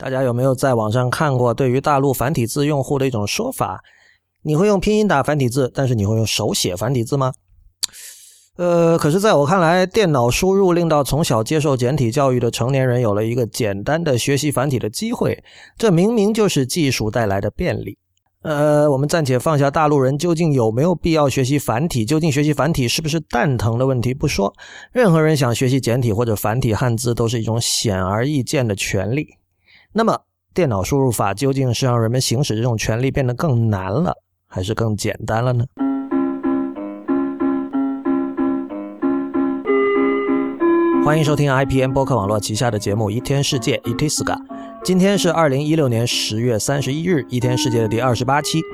大家有没有在网上看过对于大陆繁体字用户的一种说法？你会用拼音打繁体字，但是你会用手写繁体字吗？呃，可是在我看来，电脑输入令到从小接受简体教育的成年人有了一个简单的学习繁体的机会，这明明就是技术带来的便利。呃，我们暂且放下大陆人究竟有没有必要学习繁体，究竟学习繁体是不是蛋疼的问题不说，任何人想学习简体或者繁体汉字都是一种显而易见的权利。那么，电脑输入法究竟是让人们行使这种权利变得更难了，还是更简单了呢？欢迎收听 IPN 播客网络旗下的节目《一天世界》（Itiska）。今天是二零一六年十月三十一日，《一天世界》的第二十八期。《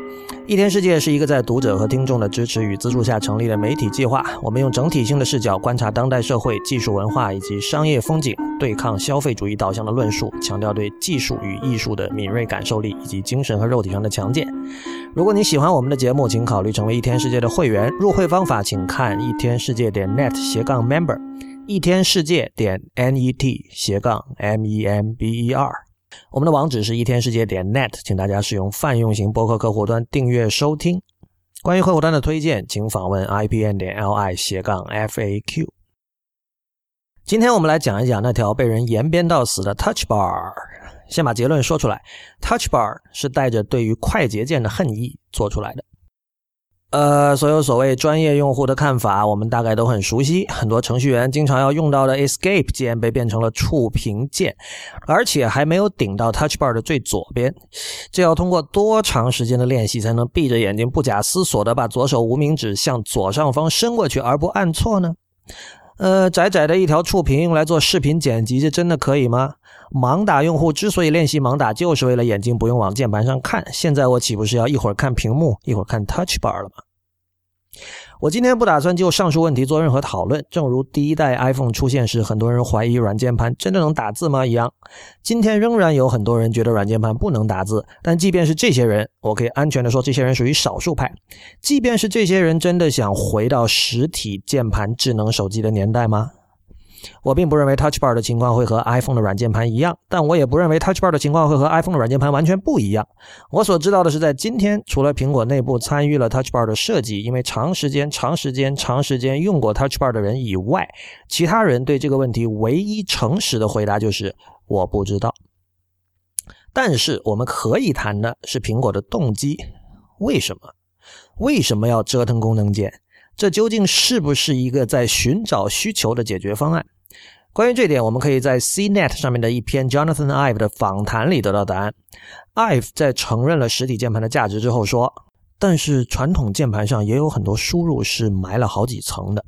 一天世界》是一个在读者和听众的支持与资助下成立的媒体计划。我们用整体性的视角观察当代社会、技术文化以及商业风景，对抗消费主义导向的论述，强调对技术与艺术的敏锐感受力以及精神和肉体上的强健。如果你喜欢我们的节目，请考虑成为《一天世界》的会员。入会方法请看一天世界点 net 斜杠 member，一天世界点 net 斜杠 m e m b e r。我们的网址是一天世界点 net，请大家使用泛用型博客客户端订阅收听。关于客户端的推荐，请访问 ipn 点 li 斜杠 faq。今天我们来讲一讲那条被人延边到死的 Touch Bar。先把结论说出来：Touch Bar 是带着对于快捷键的恨意做出来的。呃，所有所谓专业用户的看法，我们大概都很熟悉。很多程序员经常要用到的 Escape 键被变成了触屏键，而且还没有顶到 Touch Bar 的最左边。这要通过多长时间的练习才能闭着眼睛不假思索的把左手无名指向左上方伸过去而不按错呢？呃，窄窄的一条触屏用来做视频剪辑，这真的可以吗？盲打用户之所以练习盲打，就是为了眼睛不用往键盘上看。现在我岂不是要一会儿看屏幕，一会儿看 Touch Bar 了吗？我今天不打算就上述问题做任何讨论。正如第一代 iPhone 出现时，很多人怀疑软键盘真的能打字吗一样，今天仍然有很多人觉得软键盘不能打字。但即便是这些人，我可以安全的说，这些人属于少数派。即便是这些人真的想回到实体键盘智能手机的年代吗？我并不认为 Touch Bar 的情况会和 iPhone 的软键盘一样，但我也不认为 Touch Bar 的情况会和 iPhone 的软键盘完全不一样。我所知道的是，在今天，除了苹果内部参与了 Touch Bar 的设计，因为长时间、长时间、长时间用过 Touch Bar 的人以外，其他人对这个问题唯一诚实的回答就是我不知道。但是我们可以谈的是苹果的动机，为什么？为什么要折腾功能键？这究竟是不是一个在寻找需求的解决方案？关于这点，我们可以在 CNET 上面的一篇 Jonathan Ive 的访谈里得到答案。Ive 在承认了实体键盘的价值之后说：“但是传统键盘上也有很多输入是埋了好几层的。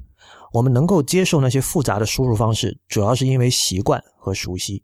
我们能够接受那些复杂的输入方式，主要是因为习惯和熟悉。”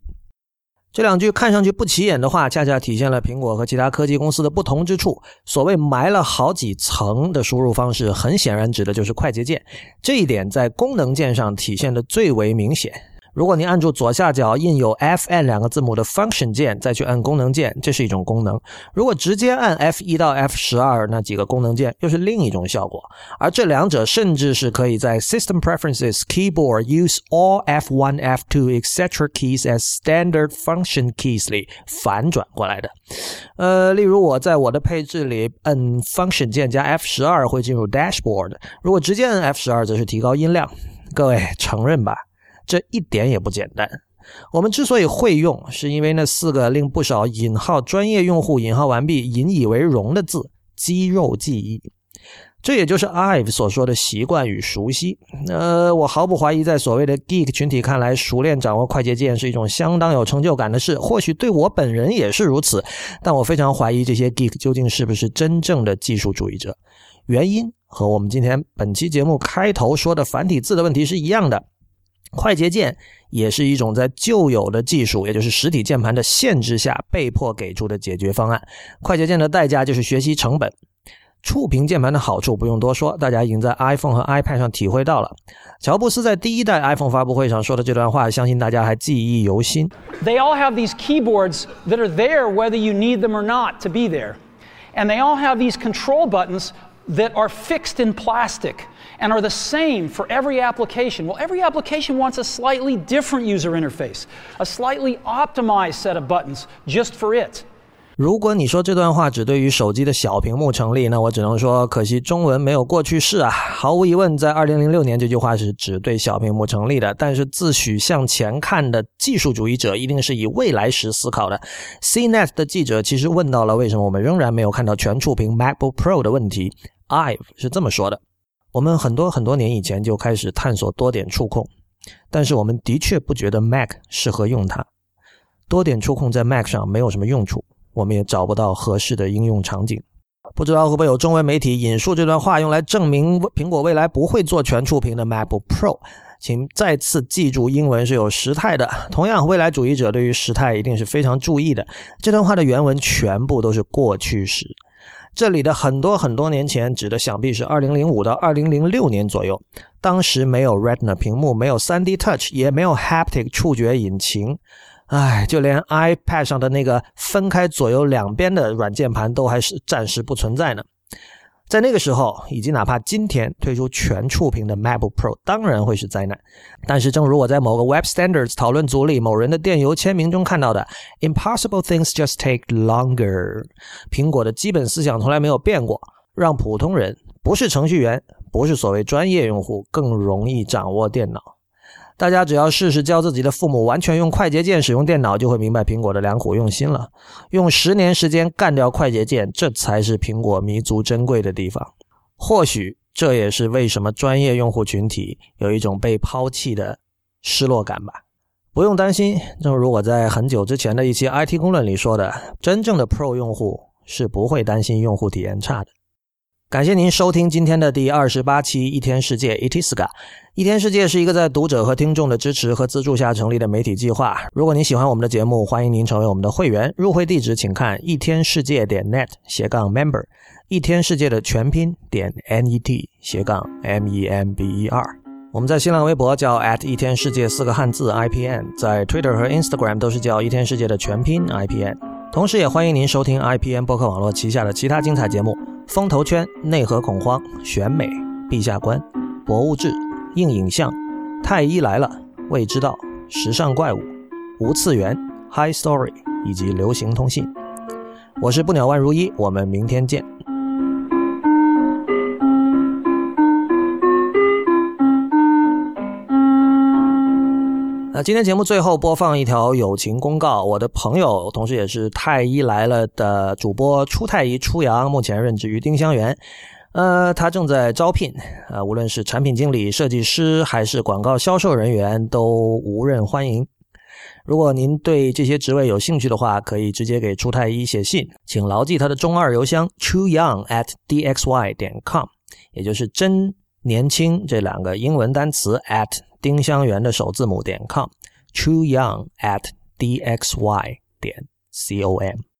这两句看上去不起眼的话，恰恰体现了苹果和其他科技公司的不同之处。所谓埋了好几层的输入方式，很显然指的就是快捷键。这一点在功能键上体现的最为明显。如果你按住左下角印有 Fn 两个字母的 Function 键，再去按功能键，这是一种功能；如果直接按 F1 到 F12 那几个功能键，又是另一种效果。而这两者甚至是可以在 System Preferences Keyboard use all F1、F2 etc. keys as standard function keys 里反转过来的。呃，例如我在我的配置里按 Function 键加 F12 会进入 Dashboard，如果直接按 F12 则是提高音量。各位承认吧？这一点也不简单。我们之所以会用，是因为那四个令不少引号专业用户引号完毕引以为荣的字——肌肉记忆。这也就是 Ive 所说的习惯与熟悉。呃，我毫不怀疑，在所谓的 Geek 群体看来，熟练掌握快捷键是一种相当有成就感的事。或许对我本人也是如此，但我非常怀疑这些 Geek 究竟是不是真正的技术主义者。原因和我们今天本期节目开头说的繁体字的问题是一样的。快捷键也是一种在旧有的技术，也就是实体键盘的限制下被迫给出的解决方案。快捷键的代价就是学习成本。触屏键盘的好处不用多说，大家已经在 iPhone 和 iPad 上体会到了。乔布斯在第一代 iPhone 发布会上说的这段话，相信大家还记忆犹新。They all have these keyboards that are there whether you need them or not to be there, and they all have these control buttons that are fixed in plastic and are the same for every application. Well, every application wants a slightly different user interface, a slightly optimized set of buttons just for it. 如果你说这段话只对于手机的小屏幕成立，那我只能说可惜中文没有过去式啊。毫无疑问，在二零零六年这句话是只对小屏幕成立的。但是自诩向前看的技术主义者一定是以未来时思考的。CNET 的记者其实问到了为什么我们仍然没有看到全触屏 MacBook Pro 的问题。Ive 是这么说的： 我们很多很多年以前就开始探索多点触控，但是我们的确不觉得 Mac 适合用它。多点触控在 Mac 上没有什么用处。我们也找不到合适的应用场景，不知道会不会有中文媒体引述这段话用来证明苹果未来不会做全触屏的 MacBook Pro？请再次记住，英文是有时态的。同样，未来主义者对于时态一定是非常注意的。这段话的原文全部都是过去时，这里的很多很多年前指的想必是二零零五到二零零六年左右，当时没有 Retina 屏幕，没有 3D Touch，也没有 Haptic 触觉引擎。唉，就连 iPad 上的那个分开左右两边的软键盘都还是暂时不存在呢。在那个时候，以及哪怕今天推出全触屏的 MacBook Pro，当然会是灾难。但是，正如我在某个 Web Standards 讨论组里某人的电邮签名中看到的，“Impossible things just take longer”。苹果的基本思想从来没有变过，让普通人，不是程序员，不是所谓专业用户，更容易掌握电脑。大家只要试试教自己的父母完全用快捷键使用电脑，就会明白苹果的良苦用心了。用十年时间干掉快捷键，这才是苹果弥足珍贵的地方。或许这也是为什么专业用户群体有一种被抛弃的失落感吧。不用担心，正如我在很久之前的一期 IT 公论里说的，真正的 Pro 用户是不会担心用户体验差的。感谢您收听今天的第二十八期《一天世界》Itiska。一天世界是一个在读者和听众的支持和资助下成立的媒体计划。如果您喜欢我们的节目，欢迎您成为我们的会员。入会地址请看一天世界点 net 斜杠 member，一天世界的全拼点 net 斜杠 m e m b e r。我们在新浪微博叫 at 一天世界四个汉字 i p n，在 Twitter 和 Instagram 都是叫一天世界的全拼 i p n。同时，也欢迎您收听 i p n 播客网络旗下的其他精彩节目：风投圈、内核恐慌、选美、陛下观、博物志。硬影像、太医来了、未知道、时尚怪物、无次元、High Story 以及流行通信。我是不鸟万如一，我们明天见。那今天节目最后播放一条友情公告，我的朋友，同时也是太医来了的主播初太医初阳，目前任职于丁香园。呃，他正在招聘，呃，无论是产品经理、设计师还是广告销售人员，都无任欢迎。如果您对这些职位有兴趣的话，可以直接给初太医写信，请牢记他的中二邮箱 trueyoung at dxy 点 com，也就是真年轻这两个英文单词 at 丁香园的首字母点 com，trueyoung at dxy 点 com。